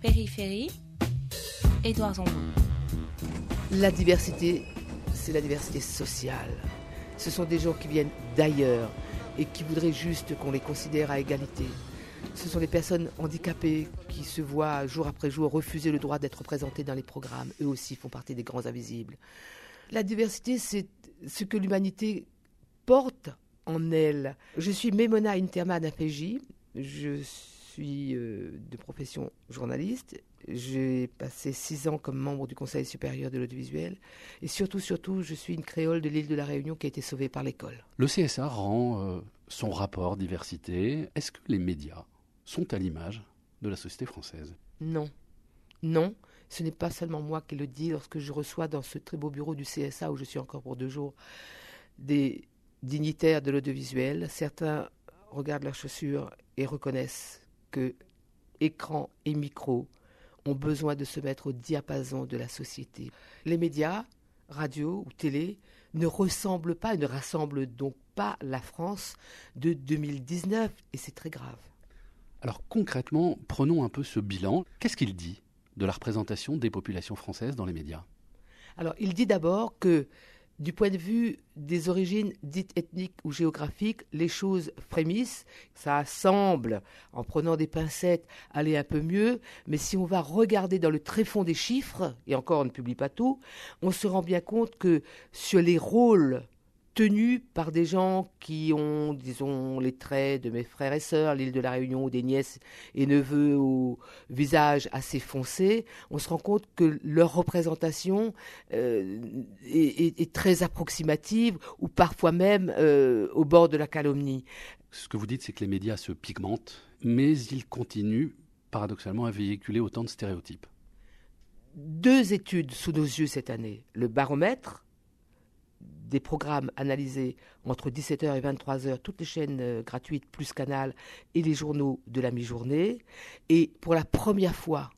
Périphérie, Édouard Zambon. La diversité, c'est la diversité sociale. Ce sont des gens qui viennent d'ailleurs et qui voudraient juste qu'on les considère à égalité. Ce sont des personnes handicapées qui se voient jour après jour refuser le droit d'être représentées dans les programmes. Eux aussi font partie des grands invisibles. La diversité, c'est ce que l'humanité porte en elle. Je suis Mémona Interman APJ. Je suis euh, de profession journaliste. J'ai passé six ans comme membre du Conseil supérieur de l'audiovisuel. Et surtout, surtout, je suis une créole de l'île de la Réunion qui a été sauvée par l'école. Le CSA rend euh, son rapport diversité. Est-ce que les médias sont à l'image de la société française? Non. Non. Ce n'est pas seulement moi qui le dis lorsque je reçois dans ce très beau bureau du CSA où je suis encore pour deux jours des dignitaires de l'audiovisuel. Certains regardent leurs chaussures et reconnaissent que écran et micro ont besoin de se mettre au diapason de la société. Les médias, radio ou télé, ne ressemblent pas et ne rassemblent donc pas la France de 2019 et c'est très grave. Alors concrètement, prenons un peu ce bilan. Qu'est-ce qu'il dit de la représentation des populations françaises dans les médias? Alors il dit d'abord que du point de vue des origines dites ethniques ou géographiques, les choses frémissent. Ça semble, en prenant des pincettes, aller un peu mieux. Mais si on va regarder dans le tréfonds des chiffres, et encore on ne publie pas tout, on se rend bien compte que sur les rôles tenus par des gens qui ont, disons, les traits de mes frères et sœurs, l'île de la Réunion, ou des nièces et neveux au visage assez foncé, on se rend compte que leur représentation euh, est, très approximative ou parfois même euh, au bord de la calomnie. Ce que vous dites, c'est que les médias se pigmentent, mais ils continuent paradoxalement à véhiculer autant de stéréotypes. Deux études sous nos yeux cette année. Le baromètre, des programmes analysés entre 17h et 23h, toutes les chaînes euh, gratuites plus Canal et les journaux de la mi-journée. Et pour la première fois,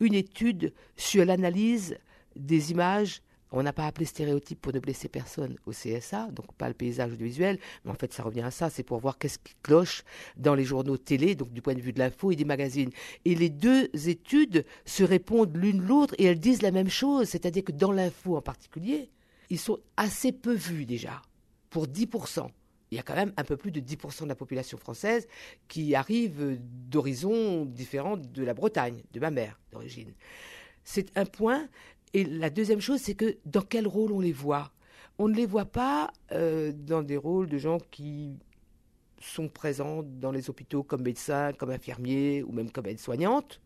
une étude sur l'analyse des images. On n'a pas appelé stéréotype pour ne blesser personne au CSA, donc pas le paysage audiovisuel, mais en fait ça revient à ça, c'est pour voir qu'est-ce qui cloche dans les journaux télé, donc du point de vue de l'info et des magazines. Et les deux études se répondent l'une l'autre et elles disent la même chose, c'est-à-dire que dans l'info en particulier, ils sont assez peu vus déjà, pour 10%. Il y a quand même un peu plus de 10% de la population française qui arrive d'horizons différents de la Bretagne, de ma mère d'origine. C'est un point. Et la deuxième chose, c'est que dans quel rôle on les voit? On ne les voit pas euh, dans des rôles de gens qui sont présents dans les hôpitaux comme médecins, comme infirmiers ou même comme aides-soignantes.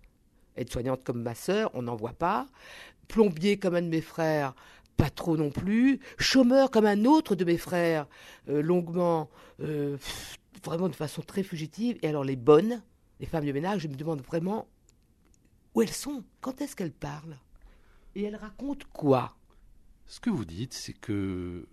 Aide-soignante comme ma sœur, on n'en voit pas. Plombier comme un de mes frères, pas trop non plus, chômeur comme un autre de mes frères, euh, longuement, euh, vraiment de façon très fugitive. Et alors les bonnes, les femmes de ménage, je me demande vraiment où elles sont, quand est-ce qu'elles parlent, et elles racontent quoi? Ce que vous dites, c'est que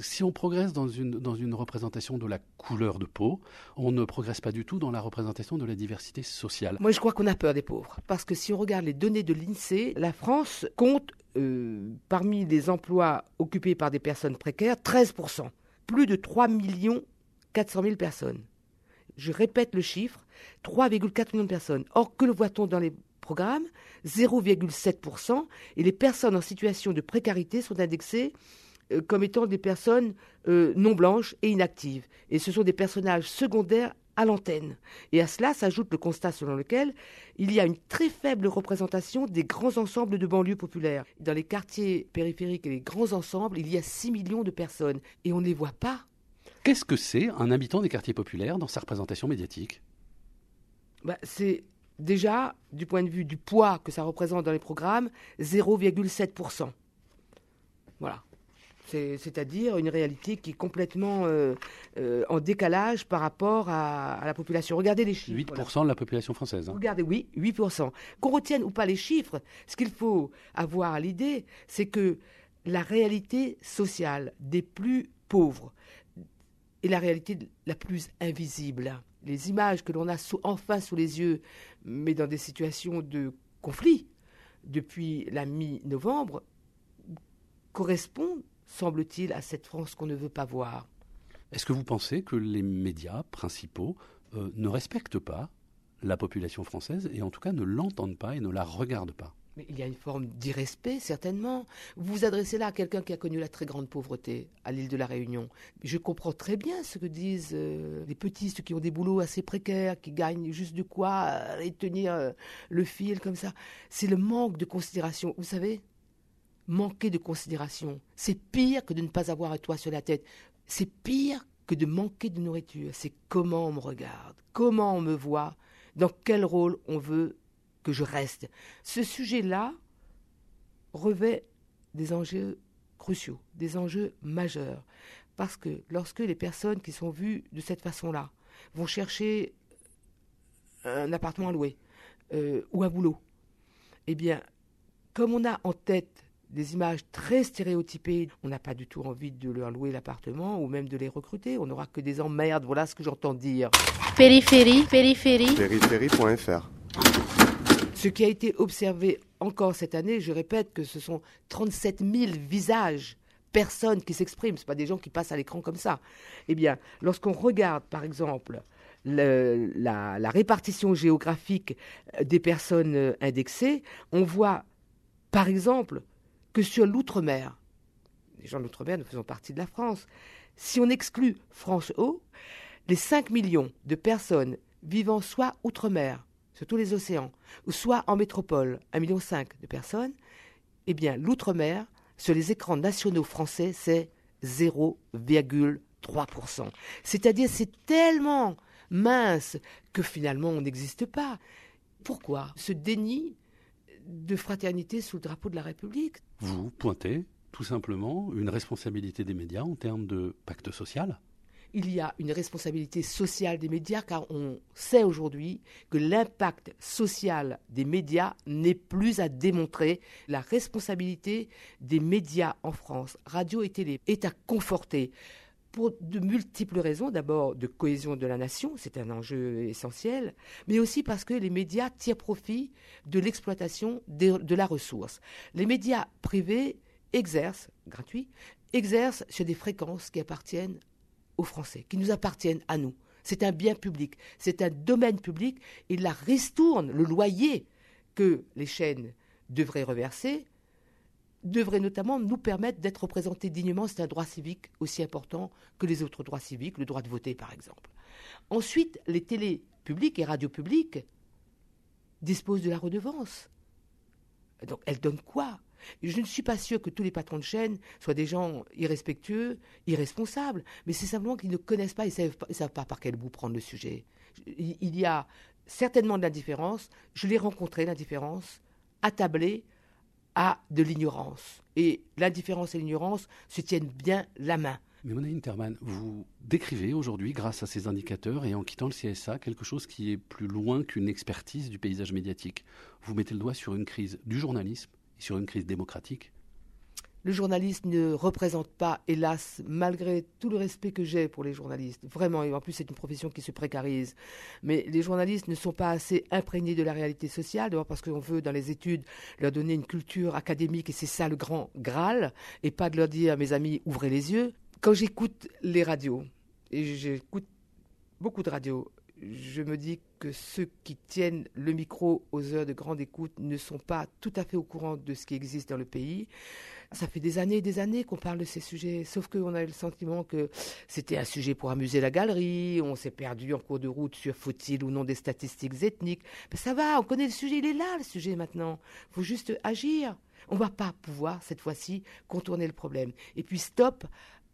si on progresse dans une, dans une représentation de la couleur de peau, on ne progresse pas du tout dans la représentation de la diversité sociale. Moi, je crois qu'on a peur des pauvres. Parce que si on regarde les données de l'INSEE, la France compte euh, parmi les emplois occupés par des personnes précaires, 13%. Plus de 3 400 000 personnes. Je répète le chiffre, 3,4 millions de personnes. Or, que le voit-on dans les programmes? 0,7%. Et les personnes en situation de précarité sont indexées euh, comme étant des personnes euh, non blanches et inactives. Et ce sont des personnages secondaires à l'antenne. Et à cela s'ajoute le constat selon lequel il y a une très faible représentation des grands ensembles de banlieues populaires. Dans les quartiers périphériques et les grands ensembles, il y a 6 millions de personnes et on ne les voit pas. Qu'est-ce que c'est un habitant des quartiers populaires dans sa représentation médiatique? Bah, C'est déjà, du point de vue du poids que ça représente dans les programmes, 0,7%. Voilà c'est-à-dire une réalité qui est complètement euh, euh, en décalage par rapport à, la population. Regardez les chiffres. 8% de la population française. Hein. Regardez, oui, 8%. Qu'on retienne ou pas les chiffres, ce qu'il faut avoir à l'idée, c'est que la réalité sociale des plus pauvres est la réalité la plus invisible. Les images que l'on a enfin sous les yeux, mais dans des situations de conflit depuis la mi-novembre, correspondent semble-t-il, à cette France qu'on ne veut pas voir. Est-ce que vous pensez que les médias principaux euh, ne respectent pas la population française et en tout cas ne l'entendent pas et ne la regardent pas? Mais il y a une forme d'irrespect, certainement. Vous vous adressez là à quelqu'un qui a connu la très grande pauvreté à l'île de la Réunion. Je comprends très bien ce que disent euh, les petits, ceux qui ont des boulots assez précaires, qui gagnent juste de quoi euh, et tenir euh, le fil comme ça. C'est le manque de considération. Vous savez, manquer de considération, c'est pire que de ne pas avoir un toit sur la tête. C'est pire que de manquer de nourriture. C'est comment on me regarde, comment on me voit, dans quel rôle on veut que je reste. Ce sujet-là revêt des enjeux cruciaux, des enjeux majeurs. Parce que lorsque les personnes qui sont vues de cette façon-là vont chercher un appartement à louer euh, ou un boulot, eh bien, comme on a en tête des images très stéréotypées, on n'a pas du tout envie de leur louer l'appartement ou même de les recruter. On n'aura que des emmerdes, voilà ce que j'entends dire. Périphérie, périphérie. Périphérie.fr Ce qui a été observé encore cette année, je répète que ce sont 37 000 visages, personnes qui s'expriment, ce pas des gens qui passent à l'écran comme ça. Eh bien, lorsqu'on regarde, par exemple, le- la, la répartition géographique des personnes euh, indexées, on voit, par exemple, que sur l'outre-mer, les gens de l'outre-mer, nous faisons partie de la France, si on exclut France Haut, les 5 millions de personnes vivant soit outre-mer, sur tous les océans, ou soit en métropole, 1,5 million de personnes, eh bien, l'outre-mer, sur les écrans nationaux français, c'est 0,3%. C'est-à-dire, c'est tellement mince que finalement, on n'existe pas. Pourquoi ce déni de fraternité sous le drapeau de la République Vous pointez tout simplement une responsabilité des médias en termes de pacte social. il y a une responsabilité sociale des médias car on sait aujourd'hui que l'impact social des médias n'est plus à démontrer. La responsabilité des médias en France, radio et télé, est à conforter pour de multiples raisons. D'abord, de cohésion de la nation, c'est un enjeu essentiel, mais aussi parce que les médias tirent profit de l'exploitation de, la ressource. Les médias privés exercent, gratuits, exercent sur des fréquences qui appartiennent aux Français, qui nous appartiennent à nous. C'est un bien public, c'est un domaine public, et la ristourne, le loyer que les chaînes devraient reverser, devrait notamment nous permettre d'être représentés dignement. C'est un droit civique aussi important que les autres droits civiques, le droit de voter par exemple. Ensuite, les télés publiques et radios publiques disposent de la redevance. Donc elles donnent quoi? Je ne suis pas sûr que tous les patrons de chaîne soient des gens irrespectueux, irresponsables, mais c'est simplement qu'ils ne connaissent pas, ils ne savent, savent pas par quel bout prendre le sujet. Il y a certainement de l'indifférence, je l'ai rencontré, l'indifférence, attablée à de l'ignorance. Et l'indifférence et l'ignorance se tiennent bien la main. Mais Mona Interman, vous décrivez aujourd'hui, grâce à ces indicateurs et en quittant le CSA, quelque chose qui est plus loin qu'une expertise du paysage médiatique. Vous mettez le doigt sur une crise du journalisme et sur une crise démocratique. Le journaliste ne représente pas, hélas, malgré tout le respect que j'ai pour les journalistes, vraiment, et en plus c'est une profession qui se précarise, mais les journalistes ne sont pas assez imprégnés de la réalité sociale, d'abord parce qu'on veut dans les études leur donner une culture académique, et c'est ça le grand Graal, et pas de leur dire, mes amis, ouvrez les yeux. Quand j'écoute les radios, et j'écoute beaucoup de radios, je me dis que ceux qui tiennent le micro aux heures de grande écoute ne sont pas tout à fait au courant de ce qui existe dans le pays. Ça fait des années et des années qu'on parle de ces sujets, sauf qu'on a eu le sentiment que c'était un sujet pour amuser la galerie, on s'est perdu en cours de route sur faut-il ou non des statistiques ethniques. Mais ça va, on connaît le sujet, il est là le sujet maintenant. Il faut juste agir. On ne va pas pouvoir, cette fois-ci, contourner le problème. Et puis stop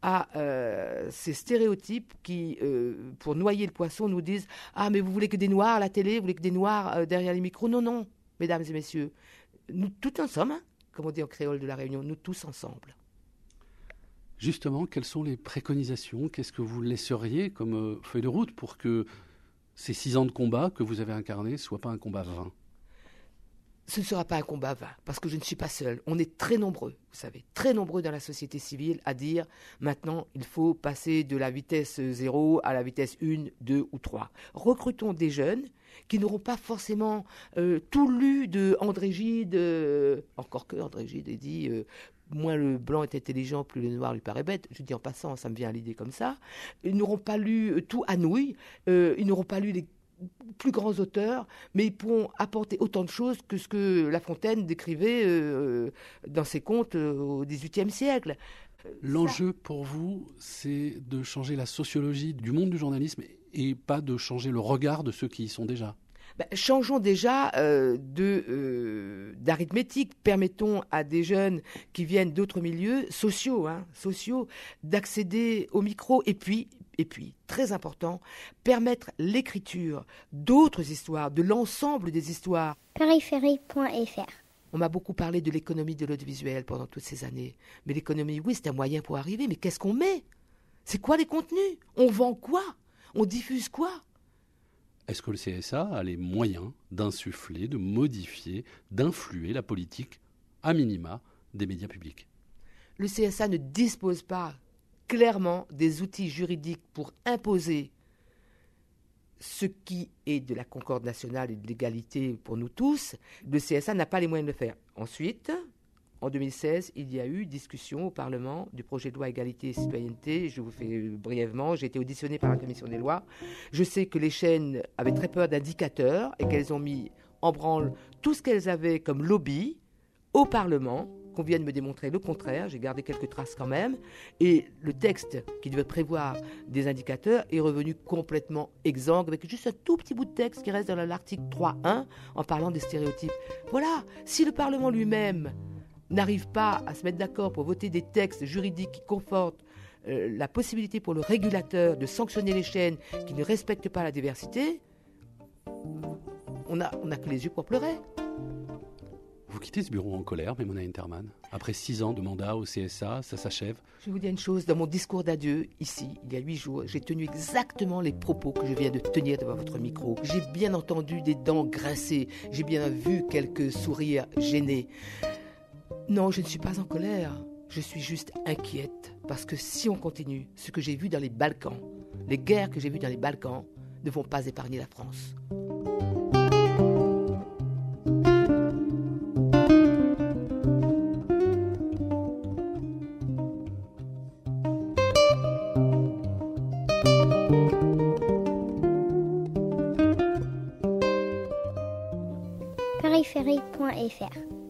à euh, ces stéréotypes qui, euh, pour noyer le poisson, nous disent Ah, mais vous voulez que des noirs à la télé, vous voulez que des noirs euh, derrière les micros? Non, non, mesdames et messieurs, nous tous ensemble, hein, comme on dit en créole de la Réunion, nous tous ensemble. Justement, quelles sont les préconisations? Qu'est-ce que vous laisseriez comme euh, feuille de route pour que ces six ans de combat que vous avez incarnés soient pas un combat vain? Ce ne sera pas un combat vain, parce que je ne suis pas seul. On est très nombreux, vous savez, très nombreux dans la société civile à dire maintenant il faut passer de la vitesse 0 à la vitesse 1, 2 ou 3. Recrutons des jeunes qui n'auront pas forcément euh, tout lu de André Gide, euh, encore que André Gide ait dit euh, moins le blanc est intelligent, plus le noir lui paraît bête. Je dis en passant, ça me vient à l'idée comme ça. Ils n'auront pas lu tout Anouilh, euh, ils n'auront pas lu les plus grands auteurs, mais ils pourront apporter autant de choses que ce que La Fontaine décrivait euh, dans ses contes euh, au XVIIIe siècle. L'enjeu pour vous, c'est de changer la sociologie du monde du journalisme et pas de changer le regard de ceux qui y sont déjà. Ben, changeons déjà euh, de d'arithmétique. Permettons à des jeunes qui viennent d'autres milieux sociaux, hein, sociaux, d'accéder au micro. Et puis, et puis, très important, permettre l'écriture d'autres histoires, de l'ensemble des histoires. Périphérie.fr on m'a beaucoup parlé de l'économie de l'audiovisuel pendant toutes ces années. Mais l'économie, oui, c'est un moyen pour arriver. Mais qu'est-ce qu'on met? C'est quoi les contenus? On vend quoi? On diffuse quoi? Est-ce que le CSA a les moyens d'insuffler, de modifier, d'influer la politique, à minima, des médias publics? Le CSA ne dispose pas clairement des outils juridiques pour imposer ce qui est de la concorde nationale et de l'égalité pour nous tous. Le CSA n'a pas les moyens de le faire. Ensuite, en 2016, il y a eu discussion au Parlement du projet de loi égalité et citoyenneté. Je vous fais brièvement, j'ai été auditionné par la commission des lois. Je sais que les chaînes avaient très peur d'indicateurs et qu'elles ont mis en branle tout ce qu'elles avaient comme lobby au Parlement qu'on vienne me démontrer le contraire. J'ai gardé quelques traces quand même. Et le texte qui devait prévoir des indicateurs est revenu complètement exsangue, avec juste un tout petit bout de texte qui reste dans l'article 3.1 en parlant des stéréotypes. Voilà, si le Parlement lui-même n'arrive pas à se mettre d'accord pour voter des textes juridiques qui confortent euh, la possibilité pour le régulateur de sanctionner les chaînes qui ne respectent pas la diversité, on n'a on a que les yeux pour pleurer. Vous quittez ce bureau en colère, Mémona Interman. Après six ans de mandat au CSA, ça s'achève. Je vais vous dire une chose. Dans mon discours d'adieu, ici, il y a huit jours, j'ai tenu exactement les propos que je viens de tenir devant votre micro. J'ai bien entendu des dents grincer. J'ai bien vu quelques sourires gênés. Non, je ne suis pas en colère. Je suis juste inquiète. Parce que si on continue, ce que j'ai vu dans les Balkans, les guerres que j'ai vues dans les Balkans, ne vont pas épargner la France. périphérie.fr